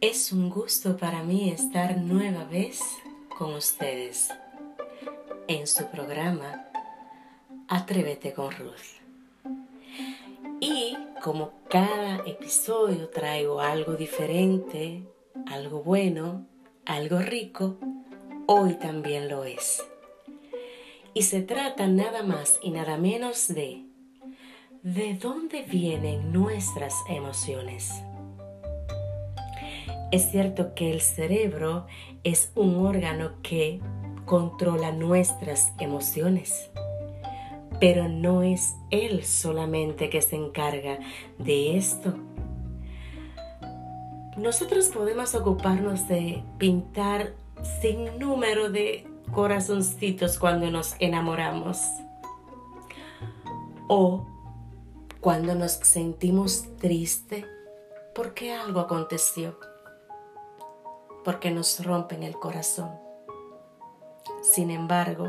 Es un gusto para mí estar nueva vez con ustedes en su programa Atrévete con Ruth. Y como cada episodio traigo algo diferente, algo bueno, algo rico, hoy también lo es. Y se trata nada más y nada menos de ¿de dónde vienen nuestras emociones? Es cierto que el cerebro es un órgano que controla nuestras emociones, pero no es él solamente que se encarga de esto. Nosotros podemos ocuparnos de pintar sin número de corazoncitos cuando nos enamoramos o cuando nos sentimos tristes porque algo aconteció porque nos rompen el corazón. Sin embargo,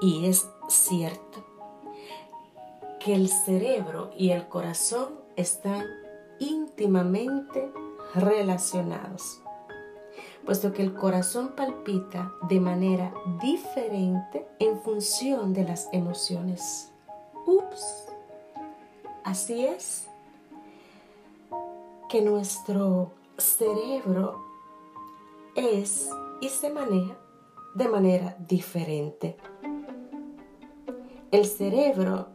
y es cierto, que el cerebro y el corazón están íntimamente relacionados, puesto que el corazón palpita de manera diferente en función de las emociones. Ups, así es que nuestro cerebro es y se maneja de manera diferente. El cerebro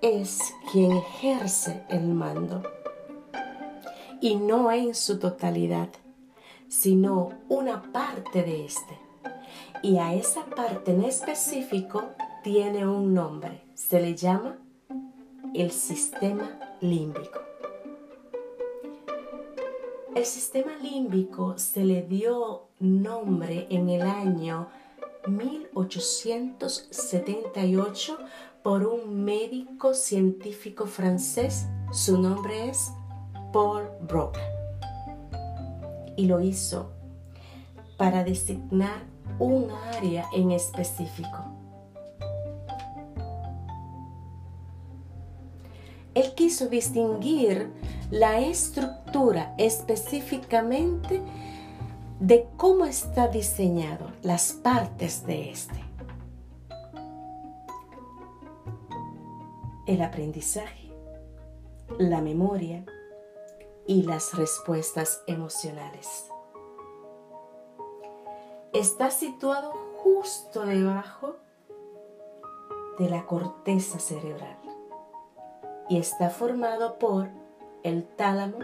es quien ejerce el mando y no en su totalidad, sino una parte de este. Y a esa parte en específico tiene un nombre, se le llama el sistema límbico. El sistema límbico se le dio nombre en el año 1878 por un médico científico francés. Su nombre es Paul Broca. Y lo hizo para designar un área en específico. Él quiso distinguir la específicamente de cómo está diseñado, las partes de este. El aprendizaje, la memoria y las respuestas emocionales. Está situado justo debajo de la corteza cerebral y está formado por el tálamo,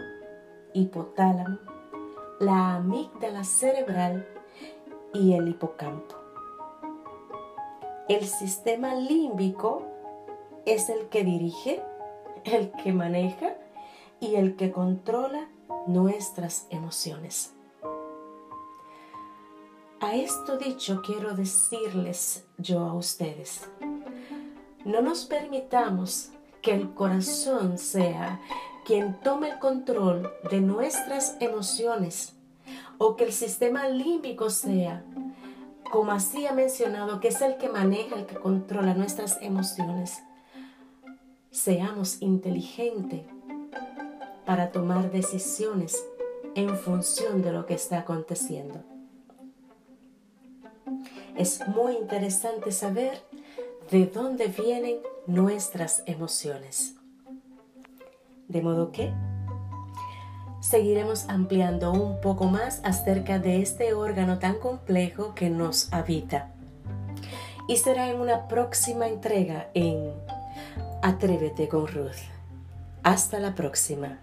hipotálamo, la amígdala cerebral y el hipocampo. El sistema límbico es el que dirige, el que maneja y el que controla nuestras emociones. A esto dicho quiero decirles yo a ustedes, no nos permitamos que el corazón sea quien tome el control de nuestras emociones o que el sistema límbico sea, como así ha mencionado, que es el que maneja, el que controla nuestras emociones. Seamos inteligentes para tomar decisiones en función de lo que está aconteciendo. Es muy interesante saber de dónde vienen nuestras emociones. De modo que seguiremos ampliando un poco más acerca de este órgano tan complejo que nos habita. Y será en una próxima entrega en Atrévete con Ruth. Hasta la próxima.